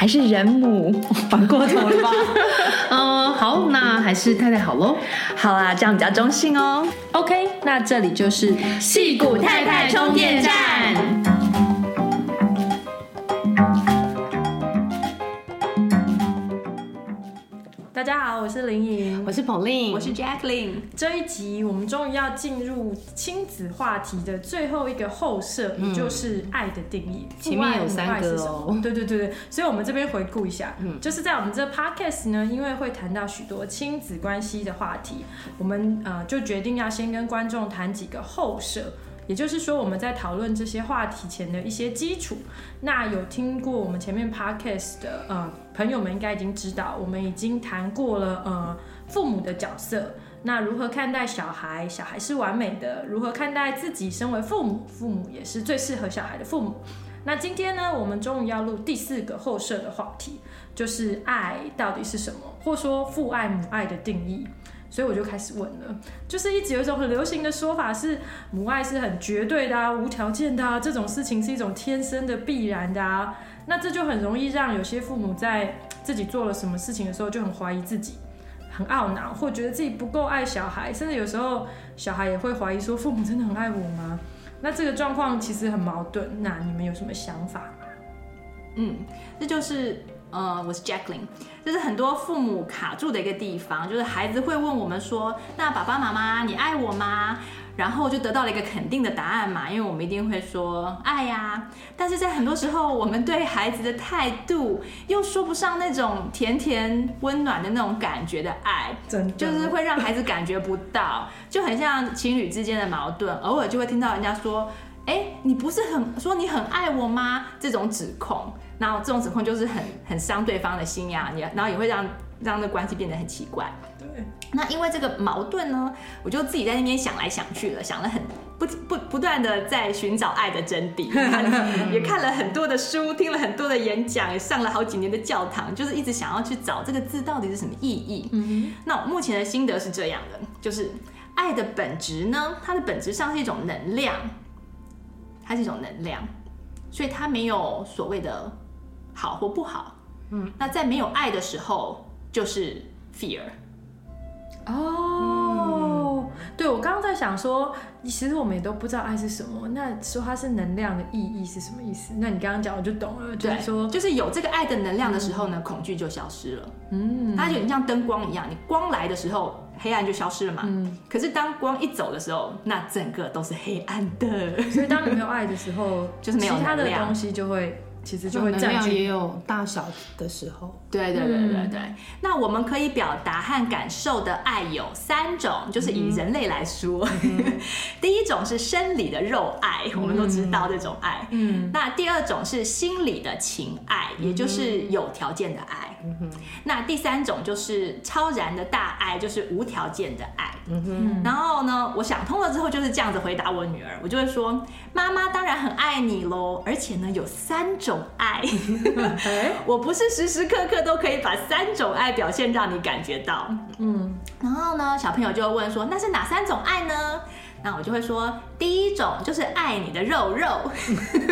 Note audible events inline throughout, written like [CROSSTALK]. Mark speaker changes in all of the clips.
Speaker 1: 还是人母，[LAUGHS] 反过头了吧？[LAUGHS]
Speaker 2: 嗯，好，那还是太太好喽。
Speaker 1: 好啦，这样比较中性哦。
Speaker 2: OK，那这里就是戏骨太太充电站。
Speaker 3: 大家好，我是林颖，
Speaker 2: 我是 Pauline，
Speaker 1: 我是 Jacqueline。
Speaker 3: 这一集我们终于要进入亲子话题的最后一个后设，嗯、也就是爱的定义。
Speaker 2: 前面有三个哦。
Speaker 3: 对对对对，所以我们这边回顾一下，嗯，就是在我们这 podcast 呢，因为会谈到许多亲子关系的话题，我们呃就决定要先跟观众谈几个后设。也就是说，我们在讨论这些话题前的一些基础。那有听过我们前面 podcast 的呃朋友们，应该已经知道，我们已经谈过了呃父母的角色。那如何看待小孩？小孩是完美的。如何看待自己？身为父母，父母也是最适合小孩的父母。那今天呢，我们终于要录第四个后设的话题，就是爱到底是什么，或说父爱母爱的定义。所以我就开始问了，就是一直有一种很流行的说法是母爱是很绝对的啊，无条件的啊，这种事情是一种天生的必然的啊，那这就很容易让有些父母在自己做了什么事情的时候就很怀疑自己，很懊恼，或觉得自己不够爱小孩，甚至有时候小孩也会怀疑说父母真的很爱我吗？那这个状况其实很矛盾，那你们有什么想法吗？
Speaker 1: 嗯，这就是。呃，我是 Jacqueline，就是很多父母卡住的一个地方，就是孩子会问我们说：“那爸爸妈妈，你爱我吗？”然后就得到了一个肯定的答案嘛，因为我们一定会说爱呀。但是在很多时候，我们对孩子的态度又说不上那种甜甜温暖的那种感觉的爱，
Speaker 3: 真的
Speaker 1: 就是会让孩子感觉不到，就很像情侣之间的矛盾，偶尔就会听到人家说：“哎，你不是很说你很爱我吗？”这种指控。然后这种指控就是很很伤对方的心呀，也然后也会让让那关系变得很奇怪。
Speaker 3: 对。
Speaker 1: 那因为这个矛盾呢，我就自己在那边想来想去了，想了很不不不断的在寻找爱的真谛，也看了很多的书，听了很多的演讲，也上了好几年的教堂，就是一直想要去找这个字到底是什么意义。嗯。那我目前的心得是这样的，就是爱的本质呢，它的本质上是一种能量，它是一种能量，所以它没有所谓的。好或不好，嗯，那在没有爱的时候就是 fear。
Speaker 3: 哦，嗯、对，我刚刚在想说，其实我们也都不知道爱是什么。那说它是能量的意义是什么意思？那你刚刚讲我就懂了，就是说，
Speaker 1: 就是有这个爱的能量的时候呢，嗯、恐惧就消失了。嗯，它就很像灯光一样，你光来的时候，黑暗就消失了嘛。嗯，可是当光一走的时候，那整个都是黑暗的。
Speaker 3: 所以当你没有爱的时候，[LAUGHS]
Speaker 1: 就是没有
Speaker 3: 其他的东西就会。其实就会
Speaker 2: 能量也有大小的时候，
Speaker 1: 对对对对对，对。那我们可以表达和感受的爱有三种，就是以人类来说，嗯、[LAUGHS] 第一种是生理的肉爱，我们都知道这种爱。嗯。那第二种是心理的情爱，也就是有条件的爱。嗯哼。那第三种就是超然的大爱，就是无条件的爱。嗯哼。然后呢，我想通了之后就是这样子回答我女儿，我就会说：妈妈当然很爱你喽，而且呢有三种。种爱，[LAUGHS] 我不是时时刻刻都可以把三种爱表现让你感觉到。嗯，然后呢，小朋友就会问说，那是哪三种爱呢？那我就会说，第一种就是爱你的肉肉，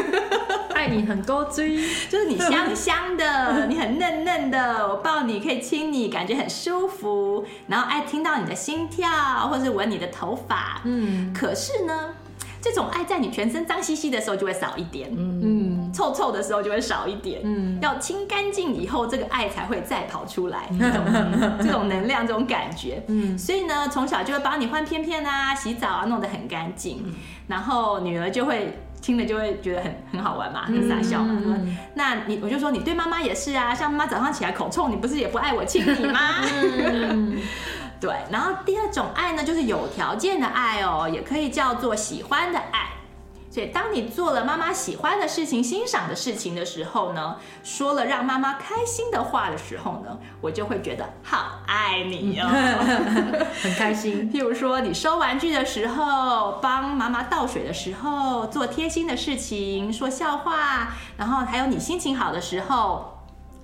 Speaker 1: [LAUGHS]
Speaker 3: 爱你很高追，
Speaker 1: 就是你香香的，[LAUGHS] 你很嫩嫩的，我抱你可以亲你，感觉很舒服，然后爱听到你的心跳，或是闻你的头发。嗯，可是呢，这种爱在你全身脏兮兮的时候就会少一点。嗯。臭臭的时候就会少一点。嗯，要清干净以后，这个爱才会再跑出来。这种这种能量，这种感觉。嗯，所以呢，从小就会帮你换片片啊，洗澡啊，弄得很干净。然后女儿就会听了就会觉得很很好玩嘛，很傻笑嘛。嗯、那你我就说你对妈妈也是啊，像妈妈早上起来口臭，你不是也不爱我亲你吗？嗯 [LAUGHS] 对，然后第二种爱呢，就是有条件的爱哦，也可以叫做喜欢的爱。所以，当你做了妈妈喜欢的事情、欣赏的事情的时候呢，说了让妈妈开心的话的时候呢，我就会觉得好爱你哦，[LAUGHS]
Speaker 3: 很开心。[LAUGHS]
Speaker 1: 譬如说，你收玩具的时候，帮妈妈倒水的时候，做贴心的事情，说笑话，然后还有你心情好的时候。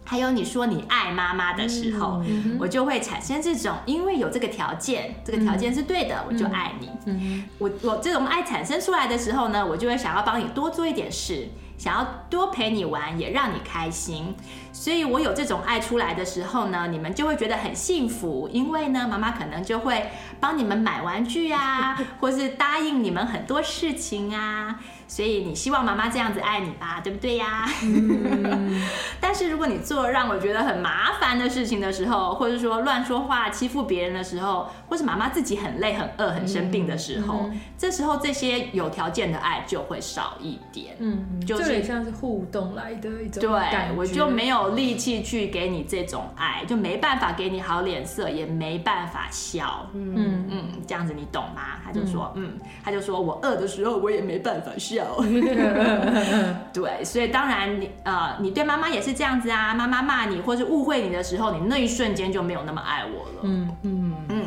Speaker 1: 还有你说你爱妈妈的时候，嗯、我就会产生这种，因为有这个条件，这个条件是对的，嗯、我就爱你。嗯、我我这种爱产生出来的时候呢，我就会想要帮你多做一点事，想要多陪你玩，也让你开心。所以我有这种爱出来的时候呢，你们就会觉得很幸福，因为呢，妈妈可能就会帮你们买玩具啊，[LAUGHS] 或是答应你们很多事情啊。所以你希望妈妈这样子爱你吧，对不对呀？嗯、[LAUGHS] 但是如果你做让我觉得很麻烦的事情的时候，或者说乱说话、欺负别人的时候，或是妈妈自己很累、很饿、很生病的时候，这时候这些有条件的爱就会少一点。嗯，就是
Speaker 3: 就像是互动来的一种
Speaker 1: 对，我就没有力气去给你这种爱，就没办法给你好脸色，也没办法笑。嗯嗯，这样子你懂吗？他就说，嗯，嗯，他就说我饿的时候我也没办法笑。[LAUGHS] 对，所以当然你呃，你对妈妈也是这样子啊。妈妈骂你或是误会你的时候，你那一瞬间就没有那么爱我了。嗯嗯嗯，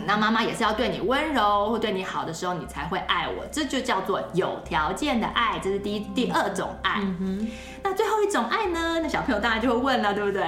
Speaker 1: 那妈妈也是要对你温柔或对你好的时候，你才会爱我。这就叫做有条件的爱，这是第一第二种爱。嗯，那最后一种爱呢？那小朋友当然就会问了，对不对？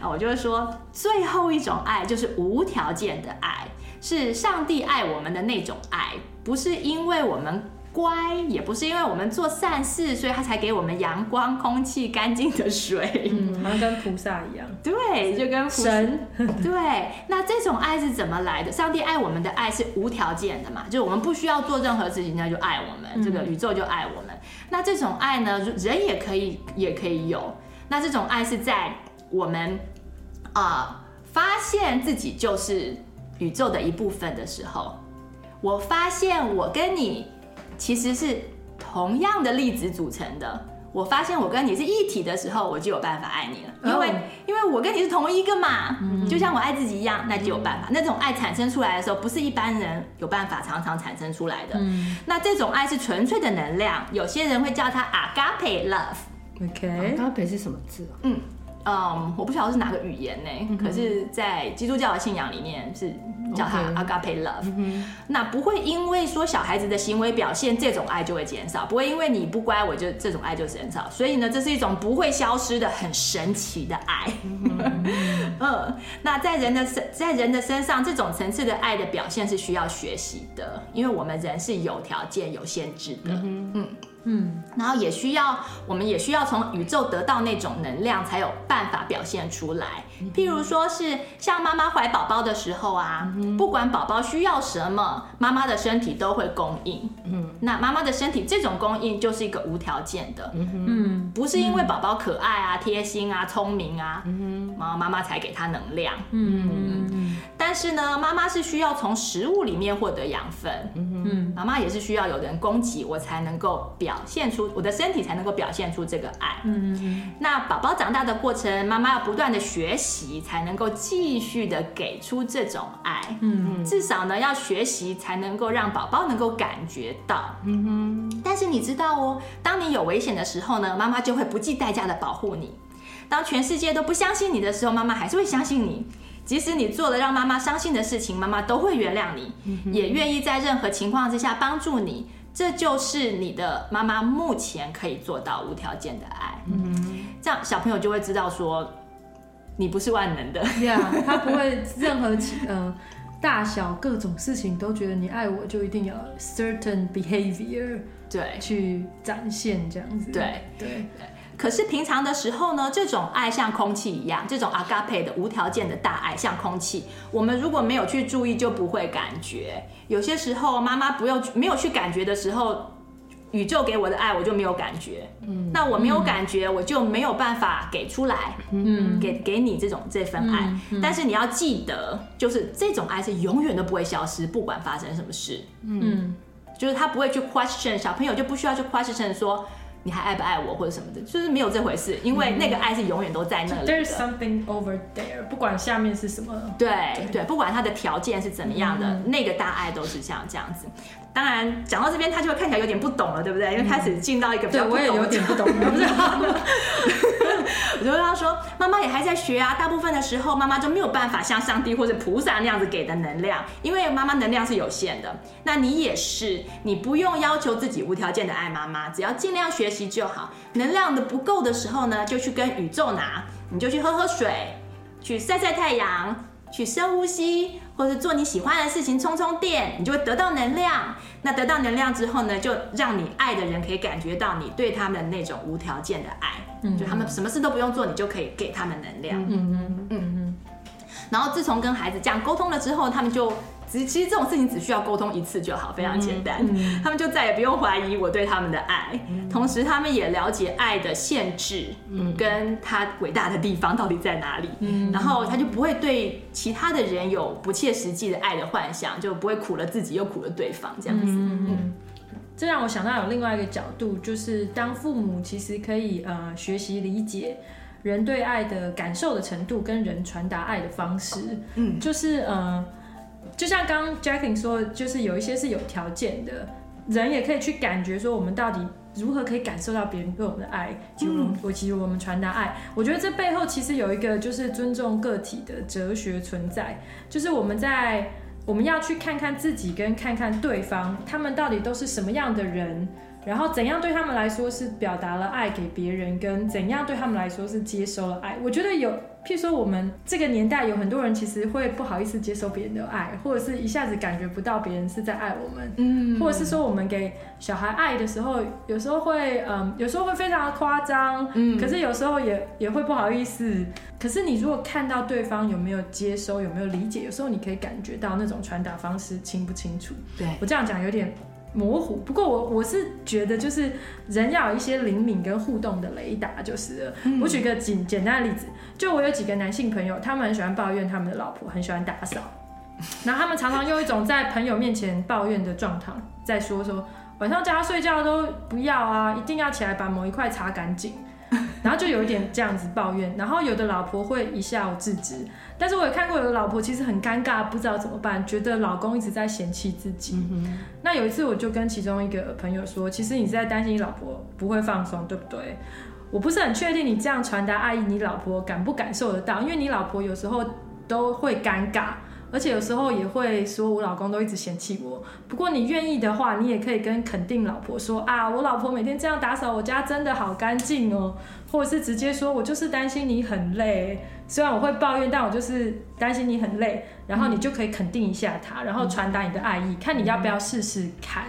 Speaker 1: 啊，我就会说，最后一种爱就是无条件的爱，是上帝爱我们的那种爱，不是因为我们。乖，也不是因为我们做善事，所以他才给我们阳光、空气、干净的水，
Speaker 3: 嗯，好像跟菩萨一样。
Speaker 1: 对，就跟
Speaker 3: 神。[LAUGHS]
Speaker 1: 对，那这种爱是怎么来的？上帝爱我们的爱是无条件的嘛，就是我们不需要做任何事情，他就爱我们，嗯、这个宇宙就爱我们。那这种爱呢，人也可以，也可以有。那这种爱是在我们啊、呃、发现自己就是宇宙的一部分的时候，我发现我跟你。其实是同样的粒子组成的。我发现我跟你是一体的时候，我就有办法爱你了，因为、oh. 因为我跟你是同一个嘛，mm hmm. 就像我爱自己一样，那就有办法。那种爱产生出来的时候，不是一般人有办法常常产生出来的。Mm hmm. 那这种爱是纯粹的能量，有些人会叫它 Agape Love。
Speaker 3: OK，Agape 是什么字啊？
Speaker 1: 嗯。嗯，我不晓得是哪个语言呢？嗯、可是，在基督教的信仰里面是叫它 agape love。那不会因为说小孩子的行为表现，这种爱就会减少；不会因为你不乖，我就这种爱就减少。所以呢，这是一种不会消失的很神奇的爱。嗯，[LAUGHS] 嗯，那在人的身，在人的身上，这种层次的爱的表现是需要学习的，因为我们人是有条件、有限制的。嗯，哼嗯。嗯，然后也需要，我们也需要从宇宙得到那种能量，才有办法表现出来。譬如说是像妈妈怀宝宝的时候啊，不管宝宝需要什么，妈妈的身体都会供应。嗯，那妈妈的身体这种供应就是一个无条件的。嗯，不是因为宝宝可爱啊、贴心啊、聪明啊，妈妈妈才给他能量。嗯，但是呢，妈妈是需要从食物里面获得养分。嗯，妈妈也是需要有人供给，我才能够表。表现出我的身体才能够表现出这个爱。嗯嗯。那宝宝长大的过程，妈妈要不断的学习，才能够继续的给出这种爱。嗯嗯。至少呢，要学习才能够让宝宝能够感觉到。嗯哼。但是你知道哦，当你有危险的时候呢，妈妈就会不计代价的保护你。当全世界都不相信你的时候，妈妈还是会相信你。即使你做了让妈妈伤心的事情，妈妈都会原谅你。也愿意在任何情况之下帮助你。这就是你的妈妈目前可以做到无条件的爱，嗯，这样小朋友就会知道说，你不是万能的，
Speaker 3: 对啊，他不会任何呃大小各种事情都觉得你爱我就一定要 certain behavior
Speaker 1: 对。
Speaker 3: 去展现这样子，
Speaker 1: 对。对。对。可是平常的时候呢，这种爱像空气一样，这种 agape 的无条件的大爱像空气，我们如果没有去注意，就不会感觉。有些时候妈妈不用没有去感觉的时候，宇宙给我的爱我就没有感觉，嗯，那我没有感觉，我就没有办法给出来，嗯，给给你这种这份爱。但是你要记得，就是这种爱是永远都不会消失，不管发生什么事，嗯，就是他不会去 question，小朋友就不需要去 question 说。你还爱不爱我或者什么的，就是没有这回事，因为那个爱是永远都在那里的。
Speaker 3: There's something over there，不管下面是什么。
Speaker 1: 对对，对，不管它的条件是怎么样的，嗯，那个大爱都是像这样子。当然，讲到这边，他就会看起来有点不懂了，对不对？因为开始进到一个比较不懂的，
Speaker 3: 对，我也有点不懂，不知道。
Speaker 1: 我就跟他说，妈妈也还在学啊。大部分的时候，妈妈就没有办法像上帝或者菩萨那样子给的能量，因为妈妈能量是有限的。那你也是，你不用要求自己无条件的爱妈妈，只要尽量学习就好。能量的不够的时候呢，就去跟宇宙拿，你就去喝喝水，去晒晒太阳，去深呼吸。或是做你喜欢的事情，充充电，你就会得到能量。那得到能量之后呢，就让你爱的人可以感觉到你对他们那种无条件的爱。嗯，就他们什么事都不用做，你就可以给他们能量。嗯嗯嗯嗯。然后自从跟孩子这样沟通了之后，他们就。其实这种事情只需要沟通一次就好，非常简单。嗯，他们就再也不用怀疑我对他们的爱，嗯，同时他们也了解爱的限制，嗯，跟他伟大的地方到底在哪里。嗯，然后他就不会对其他的人有不切实际的爱的幻想，就不会苦了自己又苦了对方这样子。嗯，嗯，
Speaker 3: 这让我想到有另外一个角度，就是当父母其实可以呃学习理解人对爱的感受的程度，跟人传达爱的方式。嗯，就是呃。就像刚刚 Jacqueline 说，就是有一些是有条件的，人也可以去感觉说，我们到底如何可以感受到别人对我们的爱，其实我其实我们传达爱，我觉得这背后其实有一个就是尊重个体的哲学存在，就是我们在我们要去看看自己跟看看对方，他们到底都是什么样的人。然后怎样对他们来说是表达了爱给别人，跟怎样对他们来说是接收了爱？我觉得有，譬如说我们这个年代有很多人其实会不好意思接受别人的爱，或者是一下子感觉不到别人是在爱我们，嗯，或者是说我们给小孩爱的时候，有时候会，嗯，有时候会非常的夸张，嗯，可是有时候也也会不好意思。可是你如果看到对方有没有接收，有没有理解，有时候你可以感觉到那种传达方式清不清楚。对，我这样讲有点。模糊，不过我我是觉得，就是人要有一些灵敏跟互动的雷达，就是了。我举个简简单的例子，就我有几个男性朋友，他们很喜欢抱怨他们的老婆很喜欢打扫，[LAUGHS] 然后他们常常用一种在朋友面前抱怨的状态，在说说晚上叫他睡觉都不要啊，一定要起来把某一块擦干净。然后就有一点这样子抱怨，然后有的老婆会一笑置之，但是我也看过有的老婆其实很尴尬，不知道怎么办，觉得老公一直在嫌弃自己。嗯。那有一次我就跟其中一个朋友说，其实你是在担心你老婆不会放松，对不对？我不是很确定你这样传达爱意，你老婆感不感受得到？因为你老婆有时候都会尴尬。而且有时候也会说，我老公都一直嫌弃我。不过你愿意的话，你也可以跟肯定老婆说啊，我老婆每天这样打扫我家，真的好干净哦。或者是直接说，我就是担心你很累。虽然我会抱怨，但我就是担心你很累。然后你就可以肯定一下他，然后传达你的爱意，看你要不要试试看。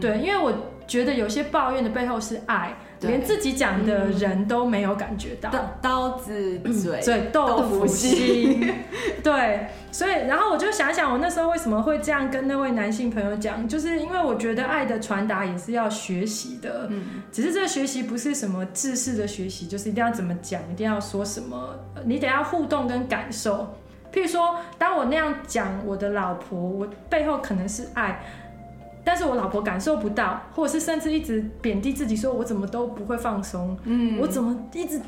Speaker 3: 对，因为我觉得有些抱怨的背后是爱。连自己讲的人都没有感觉到，
Speaker 1: 刀刀子嘴，
Speaker 3: 嘴豆腐心，[LAUGHS] 对，所以然后我就想想，我那时候为什么会这样跟那位男性朋友讲，就是因为我觉得爱的传达也是要学习的，嗯，只是这个学习不是什么知识的学习，就是一定要怎么讲，一定要说什么，你得要互动跟感受。譬如说，当我那样讲我的老婆，我背后可能是爱。但是我老婆感受不到，或者是甚至一直贬低自己，说我怎么都不会放松，嗯，我怎么一直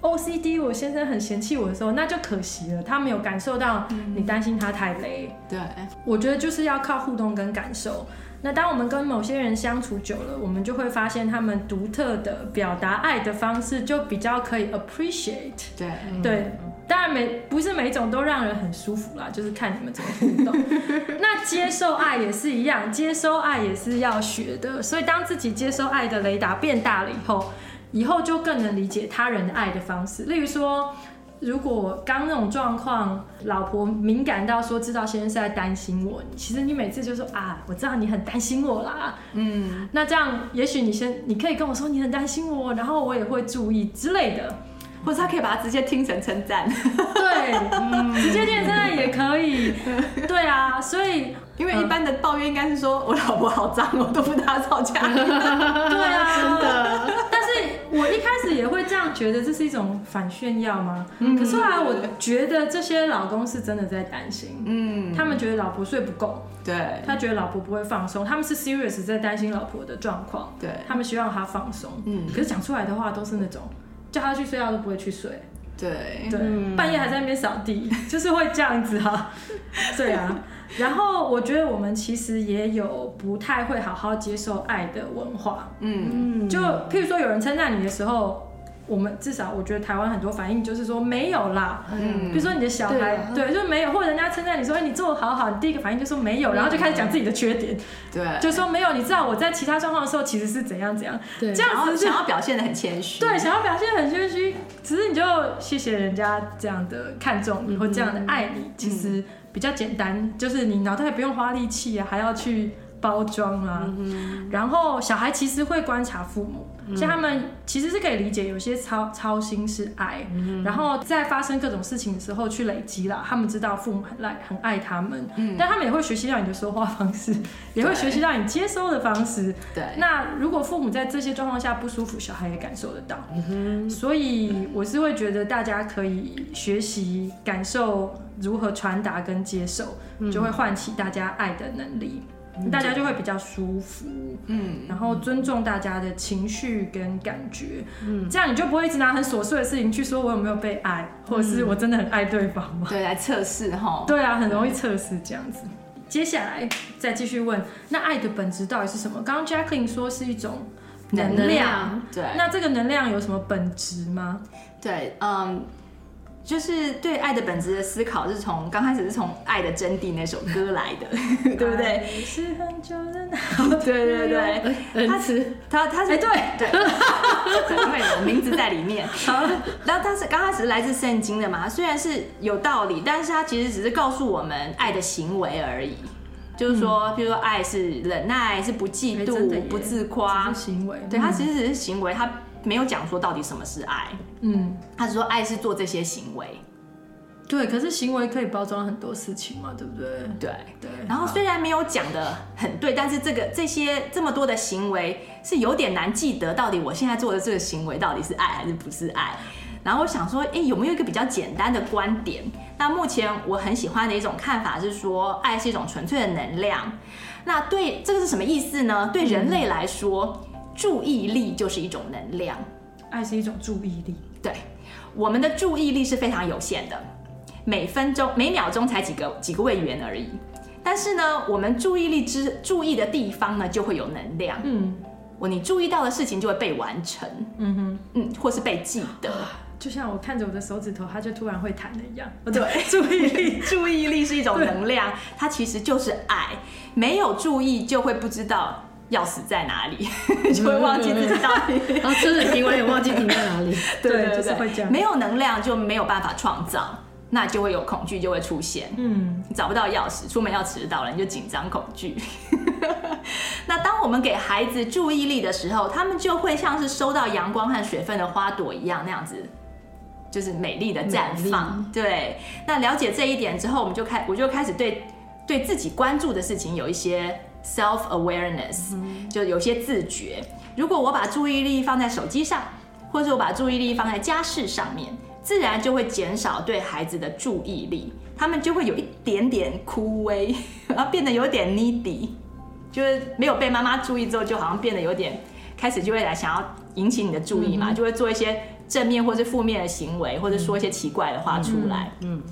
Speaker 3: OCD，我先生很嫌弃我的时候，那就可惜了，他没有感受到你担心他太累。对，我觉得就是要靠互动跟感受。那当我们跟某些人相处久了，我们就会发现他们独特的表达爱的方式，就比较可以 appreciate。对，对。当然每不是每一种都让人很舒服啦，就是看你们怎么互动。[LAUGHS] 那接受爱也是一样，接收爱也是要学的。所以当自己接收爱的雷达变大了以后，以后就更能理解他人的爱的方式。例如说，如果刚那种状况，老婆敏感到说知道先生是在担心我，其实你每次就说啊，我知道你很担心我啦。嗯，那这样也许你先你可以跟我说你很担心我，然后我也会注意之类的。
Speaker 1: 或者他可以把它直接听成称赞。
Speaker 3: 对，嗯、直接听成称赞也可以。[LAUGHS] 对啊，所以
Speaker 1: 因为一般的抱怨应该是说我老婆好脏，我都不跟她吵架。[LAUGHS] 对
Speaker 3: 啊，真的。但是我一开始也会这样觉得，这是一种反炫耀吗？嗯、可是后来我觉得这些老公是真的在担心，嗯，他们觉得老婆睡不够，
Speaker 1: 对，
Speaker 3: 他觉得老婆不会放松，他们是 serious 在担心老婆的状况，
Speaker 1: 对，
Speaker 3: 他们希望她放松，嗯，可是讲出来的话都是那种。叫他去睡觉都不会去睡，
Speaker 1: 对。
Speaker 3: 对，半夜还在那边扫地，[LAUGHS] 就是会这样子哈、啊，[LAUGHS] 对啊。然后我觉得我们其实也有不太会好好接受爱的文化，嗯，就譬如说有人称赞你的时候。我们至少我觉得台湾很多反应就是说没有啦，嗯，比如说你的小孩，对，啊、对，就是没有，或者人家称赞你说你做的好好，你第一个反应就说没有，然后就开始讲自己的缺点，
Speaker 1: 对，
Speaker 3: 就说没有，你知道我在其他状况的时候其实是怎样怎样，对，这样子
Speaker 1: 想要表现的很谦虚，
Speaker 3: 对，想要表现很谦虚，只是你就谢谢人家这样的看重你或这样的爱你，其实比较简单，就是你脑袋不用花力气啊，还要去。包装啊，嗯、然后小孩其实会观察父母，所以、他们其实是可以理解，有些操操心是爱，嗯、然后在发生各种事情的时候去累积了，他们知道父母很爱很爱他们，嗯、但他们也会学习到你的说话方式，[LAUGHS] 也会学习到你接收的方式。对，那如果父母在这些状况下不舒服，小孩也感受得到。嗯、所以我是会觉得大家可以学习感受如何传达跟接受，嗯、就会唤起大家爱的能力。大家就会比较舒服，嗯，然后尊重大家的情绪跟感觉，嗯，这样你就不会一直拿很琐碎的事情去说我有没有被爱，或者是我真的很爱对方吗？
Speaker 1: 对，来测试哈。
Speaker 3: 对啊，很容易测试这样子。接下来再继续问，那爱的本质到底是什么？刚刚 Jacqueline 说是一种能量，能量，对，那这个能量有什么本质吗？
Speaker 1: 对，嗯。就是对爱的本质的思考，是从刚开始是从《爱的真谛》那首歌来的，[LAUGHS] 对不对？是很久的 [LAUGHS] 对对对，他是他他是哎对对，因为 [LAUGHS] 有名字在里面。好，然后他是刚开始是来自圣经的嘛，虽然是有道理，但是他其实只是告诉我们爱的行为而已。就是说，比如说爱是忍耐，是不嫉妒，不自夸，
Speaker 3: 行为。
Speaker 1: 对，他其实只是行为，他。没有讲说到底什么是爱，嗯，他是说爱是做这些行为，
Speaker 3: 对，可是行为可以包装很多事情嘛，对不对？
Speaker 1: 对对。然后虽然没有讲的很对，但是这个这些这么多的行为是有点难记得，到底我现在做的这个行为到底是爱还是不是爱？然后我想说，哎，有没有一个比较简单的观点？那目前我很喜欢的一种看法是说，爱是一种纯粹的能量。那对这个是什么意思呢？对人类来说。嗯注意力就是一种能量，
Speaker 3: 爱是一种注意力。
Speaker 1: 对，我们的注意力是非常有限的，每分钟、每秒钟才几个几个位元而已。但是呢，我们注意力之注意的地方呢，就会有能量。嗯，我你注意到的事情就会被完成。嗯哼，嗯，或是被记得。
Speaker 3: 就像我看着我的手指头，它就突然会弹的一样。
Speaker 1: 对，[LAUGHS] 注意力，[LAUGHS] 注意力是一种能量，它其实就是爱。没有注意，就会不知道。钥匙在哪里？[LAUGHS] 就会忘记自己到底。
Speaker 4: 然后车子停完也忘记停在哪里。[LAUGHS]
Speaker 1: 对对对，就是会这样。没有能量就没有办法创造，那就会有恐惧就会出现。嗯，你找不到钥匙，出门要迟到了，你就紧张恐惧。[LAUGHS] 那当我们给孩子注意力的时候，他们就会像是收到阳光和水分的花朵一样，那样子，就是美丽的绽放。对。那了解这一点之后，我们就开，我就开始对对自己关注的事情有一些。Self awareness，就有些自觉。如果我把注意力放在手机上，或者我把注意力放在家事上面，自然就会减少对孩子的注意力，他们就会有一点点枯萎，[LAUGHS] 然后变得有点 needy，就是没有被妈妈注意之后，就好像变得有点开始就会来想要引起你的注意嘛，就会做一些正面或是负面的行为，或者说一些奇怪的话出来。嗯。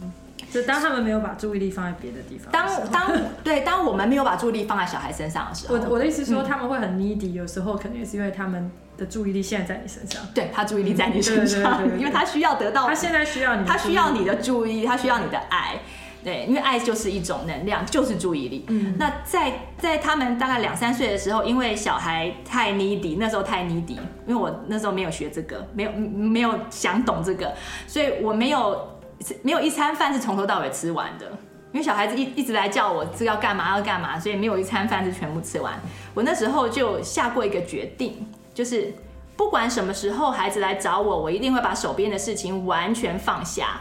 Speaker 3: 就当他们没有把注意力放在别的地方，
Speaker 1: 当当对，当我们没有把注意力放在小孩身上的时候，
Speaker 3: 我我的意思是说他们会很 needy，有时候可能也是因为他们的注意力现在在你身上，
Speaker 1: 对，他注意力在你身上，因为他需要得到，
Speaker 3: 他现在需要你，
Speaker 1: 他需要你的注意，他需要你的爱，对，因为爱就是一种能量，就是注意力。嗯，那在在他们大概两三岁的时候，因为小孩太 needy，那时候太 needy，因为我那时候没有学这个，没有没有想懂这个，所以我没有。没有一餐饭是从头到尾吃完的，因为小孩子一一直来叫我这要干嘛要干嘛，所以没有一餐饭是全部吃完。我那时候就下过一个决定，就是不管什么时候孩子来找我，我一定会把手边的事情完全放下，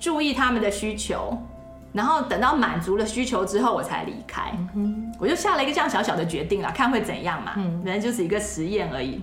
Speaker 1: 注意他们的需求，然后等到满足了需求之后，我才离开。嗯、我就下了一个这样小小的决定啦，看会怎样嘛。嗯，反正就是一个实验而已。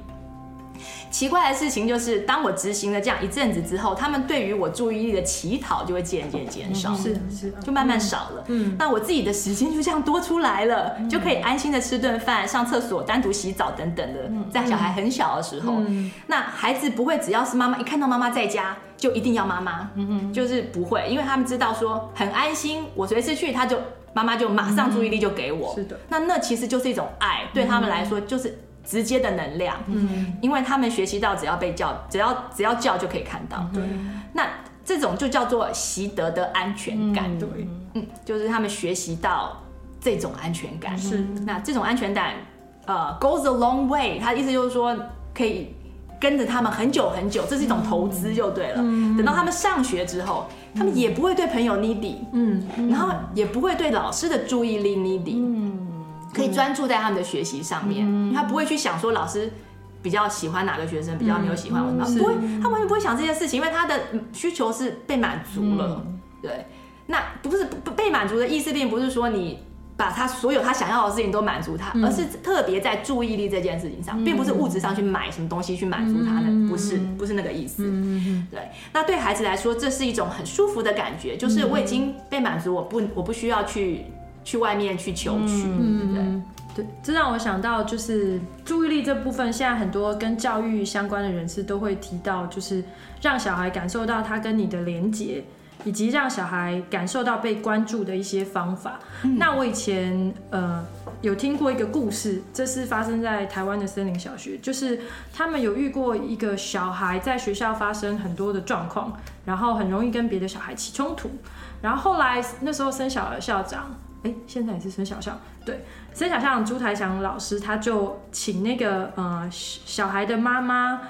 Speaker 1: 奇怪的事情就是，当我执行了这样一阵子之后，他们对于我注意力的乞讨就会渐渐减少，
Speaker 3: 是是，
Speaker 1: 就慢慢少了。嗯，那我自己的时间就这样多出来了，就可以安心的吃顿饭、上厕所、单独洗澡等等的。在小孩很小的时候，那孩子不会只要是妈妈一看到妈妈在家就一定要妈妈，嗯就是不会，因为他们知道说很安心，我随时去，他就妈妈就马上注意力就给我。是的，那那其实就是一种爱，对他们来说就是。直接的能量，嗯，因为他们学习到只要被叫，只要只要叫就可以看到，对，那这种就叫做习得的安全感，对，嗯，就是他们学习到这种安全感，是，那这种安全感，呃，goes a long way，他的意思就是说可以跟着他们很久很久，这是一种投资就对了，等到他们上学之后，他们也不会对朋友 needy，嗯，然后也不会对老师的注意力 needy，嗯。可以专注在他们的学习上面，嗯、他不会去想说老师比较喜欢哪个学生，比较没有喜欢我，不会，他完全不会想这件事情，因为他的需求是被满足了。嗯、对，那不是被满足的意思，并不是说你把他所有他想要的事情都满足他，嗯、而是特别在注意力这件事情上，并不是物质上去买什么东西去满足他的，不是，不是那个意思。对，那对孩子来说，这是一种很舒服的感觉，就是我已经被满足，我不，我不需要去。去外面去求取，嗯，
Speaker 3: 对，对，这让我想到就是注意力这部分，现在很多跟教育相关的人士都会提到，就是让小孩感受到他跟你的连结，以及让小孩感受到被关注的一些方法。嗯、那我以前呃有听过一个故事，这是发生在台湾的森林小学，就是他们有遇过一个小孩在学校发生很多的状况，然后很容易跟别的小孩起冲突，然后后来那时候森小的校长。哎，现在也是孙小象，对，孙小象朱台祥老师，他就请那个呃小孩的妈妈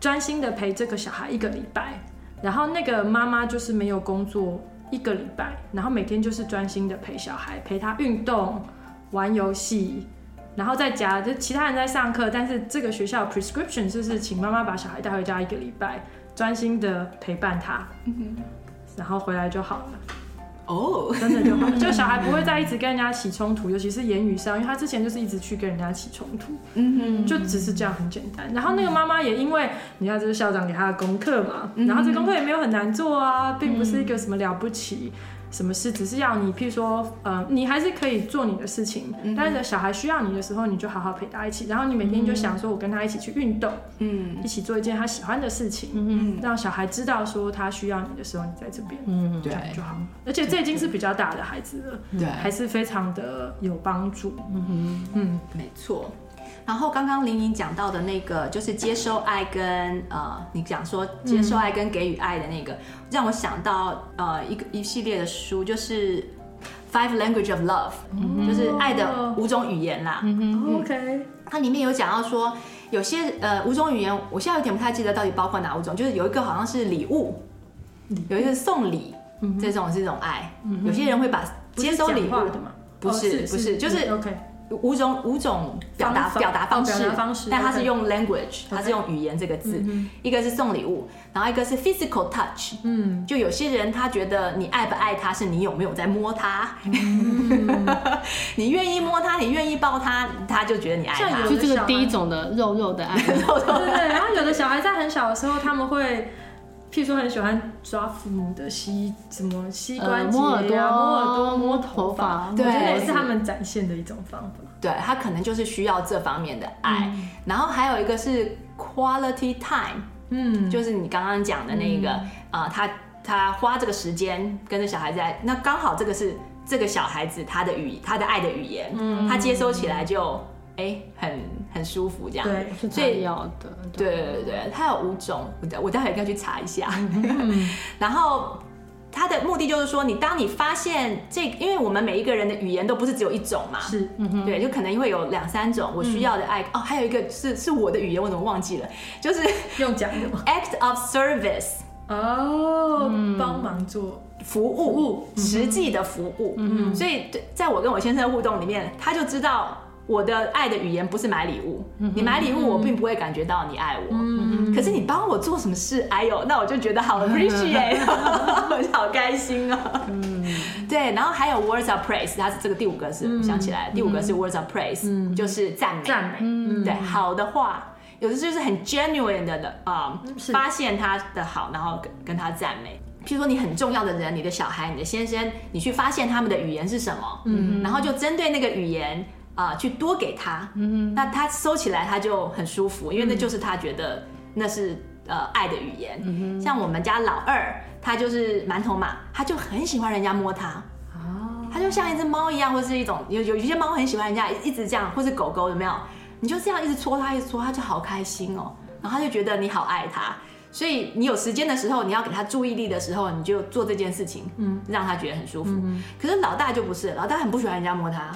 Speaker 3: 专心的陪这个小孩一个礼拜，然后那个妈妈就是没有工作一个礼拜，然后每天就是专心的陪小孩，陪他运动、玩游戏，然后在家就其他人在上课，但是这个学校 prescription 就是请妈妈把小孩带回家一个礼拜，专心的陪伴他，然后回来就好了。哦，oh. 真的就好，就小孩不会再一直跟人家起冲突，尤其是言语上，因为他之前就是一直去跟人家起冲突，嗯哼，就只是这样很简单。然后那个妈妈也因为你看这是校长给他的功课嘛，然后这功课也没有很难做啊，并不是一个什么了不起。什么事？只是要你，譬如说，呃，你还是可以做你的事情，嗯、但是小孩需要你的时候，你就好好陪他一起。然后你每天就想说，我跟他一起去运动，嗯，一起做一件他喜欢的事情，嗯，让小孩知道说他需要你的时候，你在这边，嗯，对，就好。而且这已经是比较大的孩子了，对，还是非常的有帮助，嗯哼，
Speaker 1: 嗯，没错。然后刚刚玲玲讲到的那个，就是接收爱跟呃，你讲说接受爱跟给予爱的那个，嗯、让我想到呃一个一系列的书，就是 Five Language of Love，、嗯、就是爱的五种语言啦。，OK，它里面有讲到说，有些呃五种语言，我现在有点不太记得到底包括哪五种，就是有一个好像是礼物，有一个是送礼，这种是一种爱。嗯、有些人会把接收礼物的嘛，不是不是，就是、嗯、OK。五种五种表达表达方式，方式，但它是用 language，它是用语言这个字。一个是送礼物，然后一个是 physical touch。嗯，就有些人他觉得你爱不爱他，是你有没有在摸他。[LAUGHS] 你愿意摸他，你愿意抱他，他就觉得你爱他。
Speaker 4: 就这个第一种的肉肉的爱。[LAUGHS] 对
Speaker 3: 对。然后有的小孩在很小的时候，他们会。譬如说很喜欢抓父母的膝，什么膝关节啊，摸耳朵、摸耳朵、摸头发，对，也是他们展现的一种方法。
Speaker 1: 对，他可能就是需要这方面的爱。嗯、然后还有一个是 quality time，嗯，就是你刚刚讲的那个啊、嗯呃，他他花这个时间跟着小孩在，那刚好这个是这个小孩子他的语他的爱的语言，嗯，他接收起来就。哎，很很舒服这样，
Speaker 4: 对，最要的。
Speaker 1: 对对对对，它有五种，我我待会应该去查一下。[LAUGHS] 然后它的目的就是说，你当你发现这，因为我们每一个人的语言都不是只有一种嘛，是，对，就可能会有两三种我需要的爱。哦，还有一个是是我的语言，我怎么忘记了？就是
Speaker 3: 用讲的吗？[LAUGHS]
Speaker 1: Act of service，
Speaker 3: 哦，帮忙做
Speaker 1: 服务，实际的服务。嗯，所以在我跟我先生的互动里面，他就知道。
Speaker 5: 我的爱的语言不是买礼物，你买礼物我并不会感觉到你爱我，可是你帮我做什么事，哎呦，那我就觉得好 appreciate，[LAUGHS] 我好开心哦。对，然后还有 words of praise，它是这个第五个是我想起来，第五个是 words of praise，就是赞美，
Speaker 3: 赞美，
Speaker 5: 对，好的话，有的就是很 genuine 的啊，发现他的好，然后跟跟他赞美。譬如说你很重要的人，你的小孩、你的先生，你去发现他们的语言是什么，嗯，然后就针对那个语言啊、呃，去多给他，嗯，那他收起来他就很舒服，因为那就是他觉得那是呃爱的语言。嗯，像我们家老二，他就是馒头嘛，他就很喜欢人家摸他，哦，他就像一只猫一样，或是一种有有一些猫很喜欢人家一直这样，或是狗狗有没有？你就这样一直戳他，一直戳他，就好开心哦，然后他就觉得你好爱他。所以你有时间的时候，你要给他注意力的时候，你就做这件事情，嗯，让他觉得很舒服。嗯、可是老大就不是，老大很不喜欢人家摸他。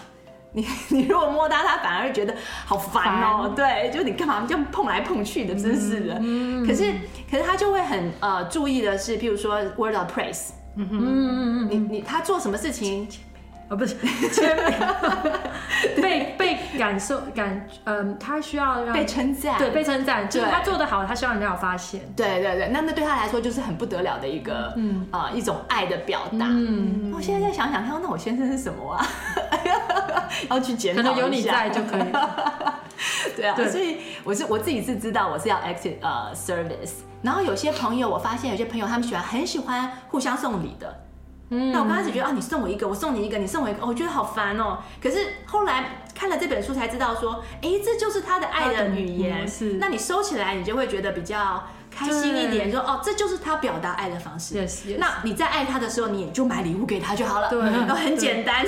Speaker 5: 你 [LAUGHS] 你如果摸他，他反而会觉得好烦哦。烦对，就你干嘛就碰来碰去的，真是的。嗯、可是可是他就会很呃注意的是，譬如说 word of praise，嗯嗯嗯，你你他做什么事情？
Speaker 3: 哦，不是，[LAUGHS] 被被感受感，嗯，他需要
Speaker 5: 被称赞，
Speaker 3: 对，被称赞，就是他做的好，他希望人家有发现，
Speaker 5: 对对对，那那对他来说就是很不得了的一个，嗯。啊，一种爱的表达。嗯，我现在在想想看，那我先生是什么啊？[LAUGHS] 要去检讨一下，可能
Speaker 3: 有你在就可以。[LAUGHS]
Speaker 5: 了。对啊，所以我是我自己是知道我是要 exit 呃 service，然后有些朋友我发现有些朋友他们喜欢很喜欢互相送礼的。嗯，那我刚开始觉得啊，你送我一个，我送你一个，你送我一个，我觉得好烦哦。可是后来看了这本书才知道，说，哎，这就是他的爱的语言。是，那你收起来，你就会觉得比较。开心一点，说哦，这就是他表达爱的方式。Yes, yes. 那你在爱他的时候，你也就买礼物给他就好了。对，都很简单。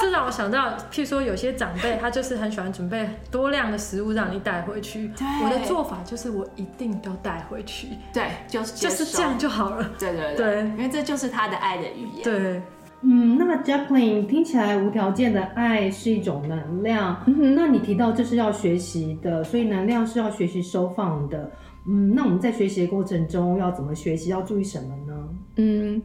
Speaker 3: 这让我想到，譬如说有些长辈，他就是很喜欢准备多量的食物让你带回去。对，我的做法就是我一定都带回去。
Speaker 5: 对，就是
Speaker 3: 就是这样就好了。
Speaker 5: 对对对，因为这就是他的爱的语言。
Speaker 3: 对，
Speaker 4: 嗯，那么 Jacqueline 听起来无条件的爱是一种能量。那你提到这是要学习的，所以能量是要学习收放的。嗯，那我们在学习的过程中要怎么学习？要注意什么呢？
Speaker 1: 嗯。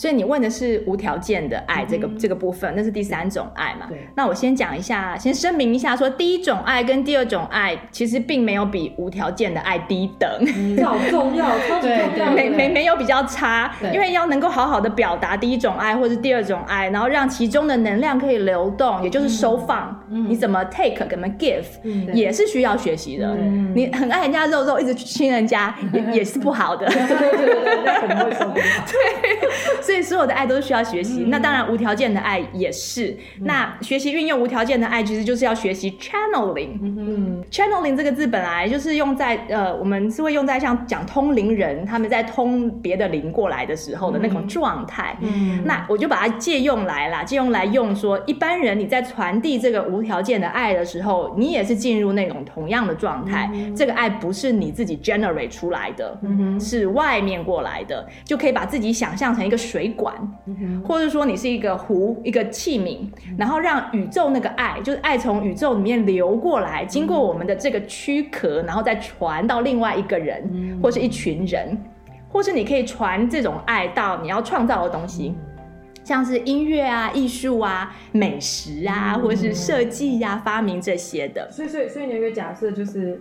Speaker 1: 所以你问的是无条件的爱这个、嗯、这个部分，那是第三种爱嘛？对。那我先讲一下，先声明一下说，说第一种爱跟第二种爱其实并没有比无条件的爱低等，
Speaker 4: 这好重要，超级重要，
Speaker 1: 没没没有比较差，因为要能够好好的表达第一种爱或是第二种爱，然后让其中的能量可以流动，也就是收放，嗯、你怎么 take 怎么 give，、嗯、也是需要学习的。嗯、你很爱人家肉肉，一直去亲人家，也也是不好的。对对对对，那可能会受不了。对。所以所有的爱都是需要学习，嗯、那当然无条件的爱也是。嗯、那学习运用无条件的爱，其实就是要学习 channeling。嗯哼 channeling 这个字本来就是用在呃，我们是会用在像讲通灵人他们在通别的灵过来的时候的那种状态。嗯，那我就把它借用来啦，借用来用说，一般人你在传递这个无条件的爱的时候，你也是进入那种同样的状态。嗯、这个爱不是你自己 generate 出来的，是外面过来的，就可以把自己想象成一个水。水管，或者说你是一个壶，一个器皿，然后让宇宙那个爱，就是爱从宇宙里面流过来，经过我们的这个躯壳，然后再传到另外一个人，或是一群人，或是你可以传这种爱到你要创造的东西，像是音乐啊、艺术啊、美食啊，或是设计呀、发明这些的。
Speaker 4: 所以，所以，所以你有一个假设就是。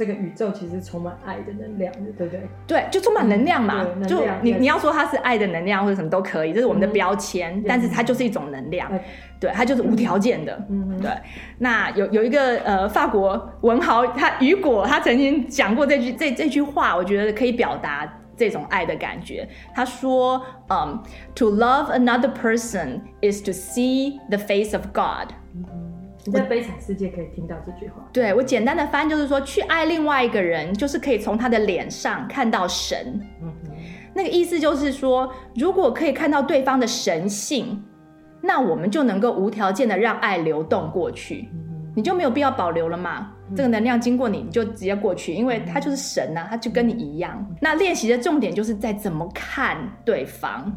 Speaker 4: 这个宇宙其实充满爱的能量的，对不对？
Speaker 1: 对，就充满能量嘛。嗯、就你你要说它是爱的能量或者什么都可以，这是我们的标签。嗯、但是它就是一种能量，嗯、对，它就是无条件的。嗯，对。那有有一个呃法国文豪，他雨果，他曾经讲过这句这这句话，我觉得可以表达这种爱的感觉。他说，嗯，To love another person is to see the face of God。
Speaker 4: 你在《悲惨世界》可以听到这句话。
Speaker 1: 对，我简单的翻就是说，去爱另外一个人，就是可以从他的脸上看到神。嗯哼，那个意思就是说，如果可以看到对方的神性，那我们就能够无条件的让爱流动过去。嗯，你就没有必要保留了嘛？嗯，这个能量经过你，你就直接过去，因为他就是神呐，他就跟你一样。嗯，那练习的重点就是在怎么看对方。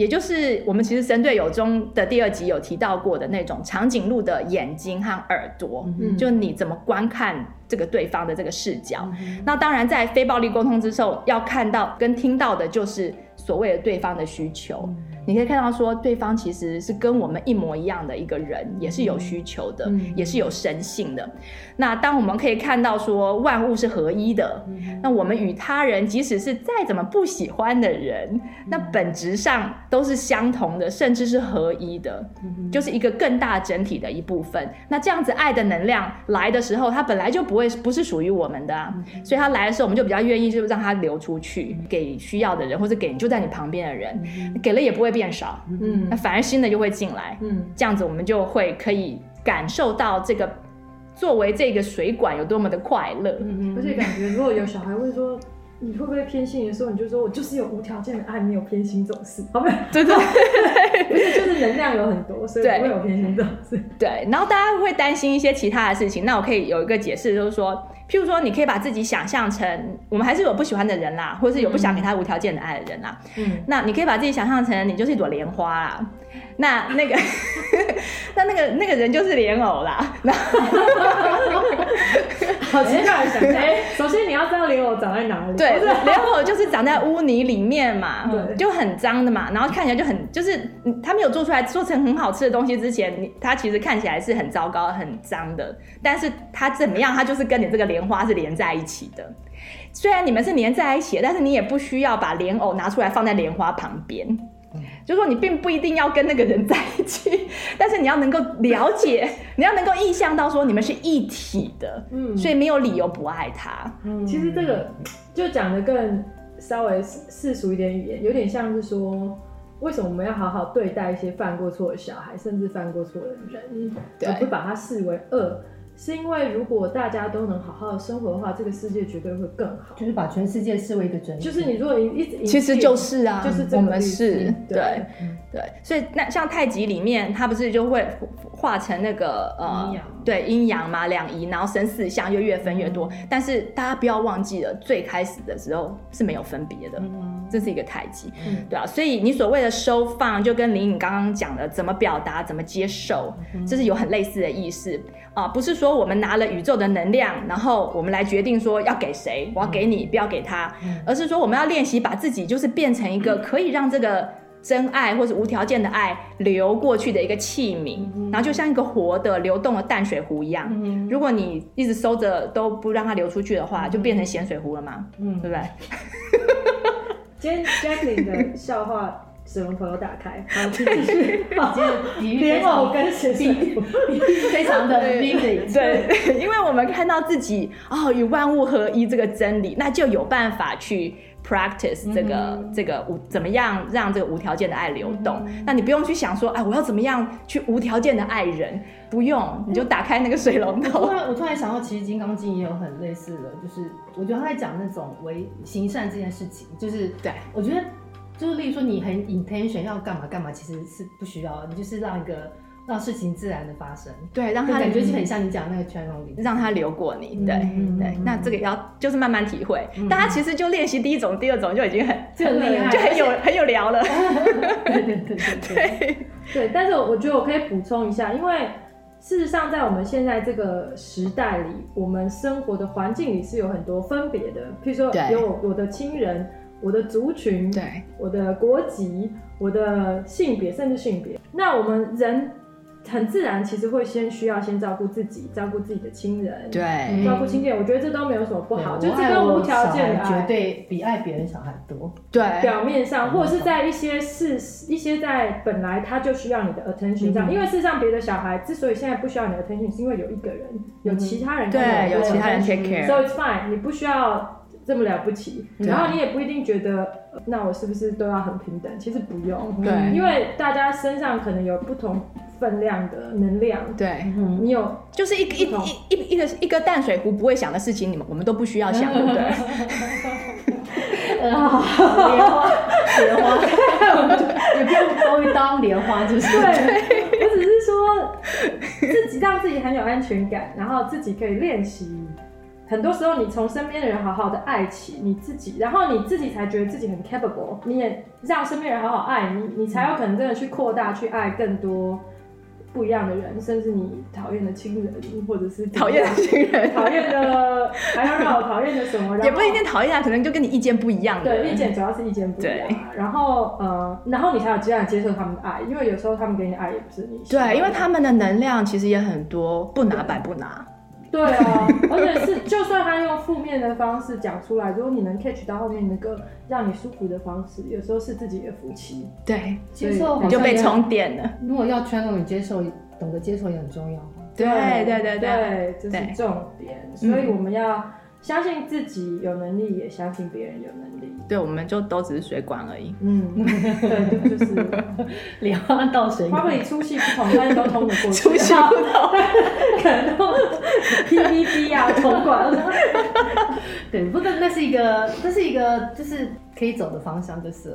Speaker 1: 也就是我们其实神队友中的第二集有提到过的那种长颈鹿的眼睛和耳朵，嗯、就你怎么观看这个对方的这个视角。嗯、那当然，在非暴力沟通之后，要看到跟听到的就是所谓的对方的需求。嗯你可以看到说对方其实是跟我们一模一样的一个人，也是有需求的，
Speaker 3: 嗯、
Speaker 1: 也是有神性的。那当我们可以看到说万物是合一的，嗯、那我们与他人即使是再怎么不喜欢的人，嗯、那本质上都是相同的，甚至是合一的，嗯、就是一个更大整体的一部分。那这样子爱的能量来的时候，它本来就不会不是属于我们的所以它来的时候，我们就比较愿意就让它流出去，给需要的人，或者给就在你旁边的人，嗯、给了也不会变少，嗯，那反而新的就会进来，嗯，这样子我们就会可以感受到这个作为这个水管有多么的快乐，
Speaker 3: 嗯，而且感觉如果有小孩会说。你会不会偏心？的时候，你就说我就是有无条件的爱，没有偏心这种事，好不好？
Speaker 1: 对对对，
Speaker 3: 不是 [LAUGHS] 就是能量有很多，所以不会有偏心这种事。
Speaker 1: 对，然后大家会担心一些其他的事情，那我可以有一个解释，就是说，譬如说，你可以把自己想象成，我们还是有不喜欢的人啦，或者是有不想给他无条件的爱的人啦，嗯，那你可以把自己想象成你就是一朵莲花啦。那那个，[LAUGHS] 那那个那个人就是莲藕啦。[LAUGHS]
Speaker 3: 好奇怪的想象。首先你要知道莲藕长在哪里。
Speaker 1: 对，莲藕就是长在污泥里面嘛，对就很脏的嘛。然后看起来就很，就是它没有做出来做成很好吃的东西之前，它其实看起来是很糟糕、很脏的。但是它怎么样，它就是跟你这个莲花是连在一起的。虽然你们是连在一起的，但是你也不需要把莲藕拿出来放在莲花旁边。就是说你并不一定要跟那个人在一起，[LAUGHS] 但是你要能够了解，[LAUGHS] 你要能够意向到说你们是一体的，嗯，所以没有理由不爱他。
Speaker 3: 嗯，其实这个就讲的更稍微世俗一点语言，有点像是说，为什么我们要好好对待一些犯过错的小孩，甚至犯过错的人，对而不把他视为恶。是因为如果大家都能好好的生活的话，这个世界绝对会更好。
Speaker 4: 就是把全世界视为一个整体。
Speaker 3: 就是你如果一直
Speaker 1: 其实就是啊，
Speaker 3: 就是这
Speaker 1: 我们是
Speaker 3: 对
Speaker 1: 对，对，所以那像太极里面，它不是就会化成那个呃，阴对阴阳嘛，两仪，然后生四象，就越分越多。嗯、但是大家不要忘记了，最开始的时候是没有分别的，嗯、这是一个太极，嗯、对啊。所以你所谓的收放，就跟林颖刚刚讲的怎么表达、怎么接受，嗯、这是有很类似的意思。啊，不是说我们拿了宇宙的能量，然后我们来决定说要给谁，我要给你，不要给他，而是说我们要练习把自己就是变成一个可以让这个真爱或者无条件的爱流过去的一个器皿，然后就像一个活的流动的淡水壶一样。嗯如果你一直收着都不让它流出去的话，就变成咸水壶了嘛，嗯，对不对？
Speaker 3: 今天 Jacqueline 的笑话。水龙头又打开，好，继续。莲藕跟咸水壶
Speaker 4: 非常的
Speaker 1: 对，因为我们看到自己哦，与万物合一这个真理，那就有办法去 practice 这个、嗯、这个无怎么样让这个无条件的爱流动。嗯、那你不用去想说，哎，我要怎么样去无条件的爱人？不用，你就打开那个水龙头。
Speaker 4: 我突然，我突然想到，其实《金刚经》也有很类似的，就是我觉得他在讲那种为行善这件事情，就是对我觉得。就是例如说，你很 intention 要干嘛干嘛，其实是不需要，你就是让一个让事情自然的发生，
Speaker 1: 对，让他
Speaker 4: 感觉就很像你讲那个 channel 里，
Speaker 1: 让他流过你，对对。那这个要就是慢慢体会，大家其实就练习第一种、第二种就已经很很厉害，就很有很有聊了。[LAUGHS]
Speaker 4: 对对对对
Speaker 3: 对。但是我觉得我可以补充一下，因为事实上在我们现在这个时代里，我们生活的环境里是有很多分别的，譬如说有我的亲人。我的族群，对，我的国籍，我的性别，甚至性别。那我们人很自然，其实会先需要先照顾自己，照顾自己的亲人，
Speaker 1: 对，
Speaker 3: 照顾亲戚。我觉得这都没有什么不好，就这个无条件的爱，
Speaker 4: 绝对比爱别人小孩多。
Speaker 1: 对，
Speaker 3: 表面上或者是在一些事，一些在本来他就需要你的 attention 上，因为事实上别的小孩之所以现在不需要你的 attention，是因为有一个人，有其他人，
Speaker 1: 对，有其他人 take care，so
Speaker 3: it's fine，你不需要。这么了不起，然后你也不一定觉得，那我是不是都要很平等？其实不用，对，因为大家身上可能有不同分量的能量，
Speaker 1: 对，
Speaker 3: 你有
Speaker 1: 就是一一一一一个一个淡水壶不会想的事情，你们我们都不需要想，对不对？[LAUGHS]
Speaker 4: 莲花，莲花，也不用都当莲花，就是。
Speaker 3: 对，我只是说自己让自己很有安全感，然后自己可以练习。很多时候，你从身边的人好好的爱起你自己，然后你自己才觉得自己很 capable，你也让身边人好好爱你，你才有可能真的去扩大去爱更多不一样的人，甚至你讨厌的亲人，或者是
Speaker 1: 讨厌的亲人，
Speaker 3: 讨厌的还要让我讨厌的什么，[LAUGHS]
Speaker 1: 也不一定讨厌啊，可能就跟你意见不一样的。
Speaker 3: 对，意见主要是意见不一样。
Speaker 1: 对，
Speaker 3: 然后呃，然后你才有机会接受他们的爱，因为有时候他们给你的爱也不是你。
Speaker 1: 对，因为他们的能量其实也很多，不拿白不拿。
Speaker 3: 对啊，而且是就算他用负面的方式讲出来，如果你能 catch 到后面那个让你舒服的方式，有时候是自己的福气。
Speaker 1: 对，
Speaker 4: 接受
Speaker 1: 你就被充电了。
Speaker 4: 如果要 channel 你接受，懂得接受也很重要。
Speaker 1: 对对对对，
Speaker 3: 这是重点。所以我们要相信自己有能力，也相信别人有能力。
Speaker 1: 对，我们就都只是水管而已。
Speaker 3: 嗯，[LAUGHS] 对，就是
Speaker 4: 莲花倒水管，
Speaker 3: 花里粗细不同，但是都通得过去。
Speaker 1: 粗细不同，
Speaker 3: 可能都 PVC 啊，铜管。
Speaker 4: 对，不过那是一个，这是一个，就是可以走的方向，就是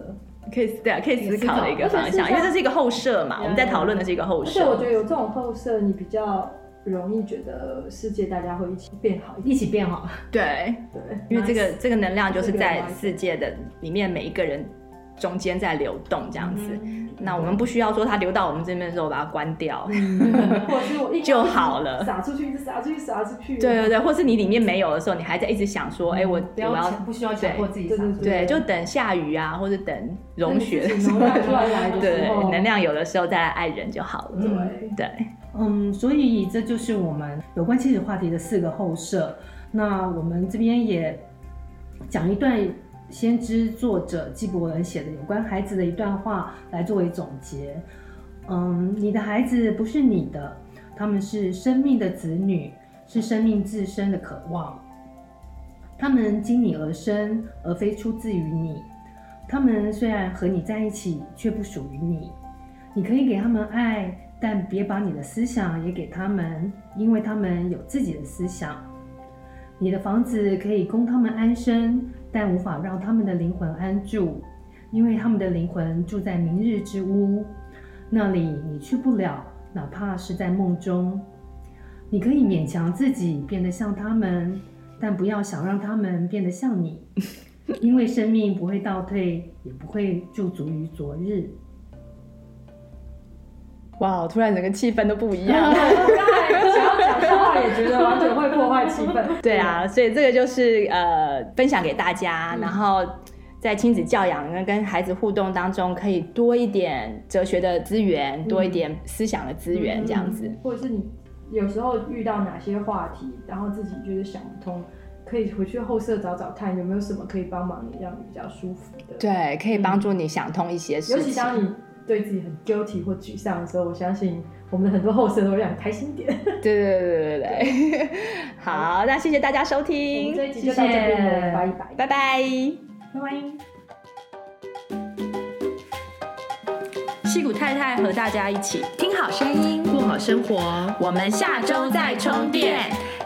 Speaker 1: 可以对啊，可以思考的一个方向，因为这是一个后设嘛，我们在讨论的是一个后设。
Speaker 3: 所以我觉得有这种后设，你比较。容易觉得世界大家会一起变好，
Speaker 4: 一起变好。
Speaker 1: 对对，因为这个这个能量就是在世界的里面每一个人中间在流动这样子。那我们不需要说它流到我们这边的时候把它关掉，[LAUGHS]
Speaker 3: 或者是我一
Speaker 1: 就好了，
Speaker 3: 撒出去，撒出去，撒出去。
Speaker 1: 对对对，或是你里面没有的时候，你还在一直想说，哎，我
Speaker 4: 我要不需要强迫自己撒
Speaker 1: 对，就等下雨啊，或者等融雪的时候，对，能量有的时候再来爱人就好了。对对。
Speaker 4: 嗯，所以这就是我们有关亲子话题的四个后设。那我们这边也讲一段先知作者纪伯伦写的有关孩子的一段话来作为总结。嗯，你的孩子不是你的，他们是生命的子女，是生命自身的渴望。他们经你而生，而非出自于你。他们虽然和你在一起，却不属于你。你可以给他们爱。但别把你的思想也给他们，因为他们有自己的思想。你的房子可以供他们安身，但无法让他们的灵魂安住，因为他们的灵魂住在明日之屋，那里你去不了，哪怕是在梦中。你可以勉强自己变得像他们，但不要想让他们变得像你，[LAUGHS] 因为生命不会倒退，也不会驻足于昨日。
Speaker 1: 哇！突然整个气氛都不一样。[LAUGHS]
Speaker 3: 刚才想要讲笑话，也觉得完全会破坏气氛。
Speaker 1: 对啊，所以这个就是呃，分享给大家，然后在亲子教养跟跟孩子互动当中，可以多一点哲学的资源，多一点思想的资源，这样子。
Speaker 3: 或者是你有时候遇到哪些话题，然后自己就是想不通，可以回去后舍找找看，有没有什么可以帮忙你，让你比较舒服的。
Speaker 1: 对，可以帮助你想通一些事情。
Speaker 3: 尤其当你。对自己很 guilty 或沮丧的时候，我相信我们的很多后生都会让你开心点。[LAUGHS]
Speaker 1: 对对对对对 [LAUGHS] 好，那谢谢大家收听，
Speaker 3: 这一集就到这边了，拜拜
Speaker 1: 拜拜
Speaker 3: 拜拜。矽谷太太和大家一起
Speaker 1: 听好声音，
Speaker 4: 过好生活，
Speaker 1: 我们下周再充电。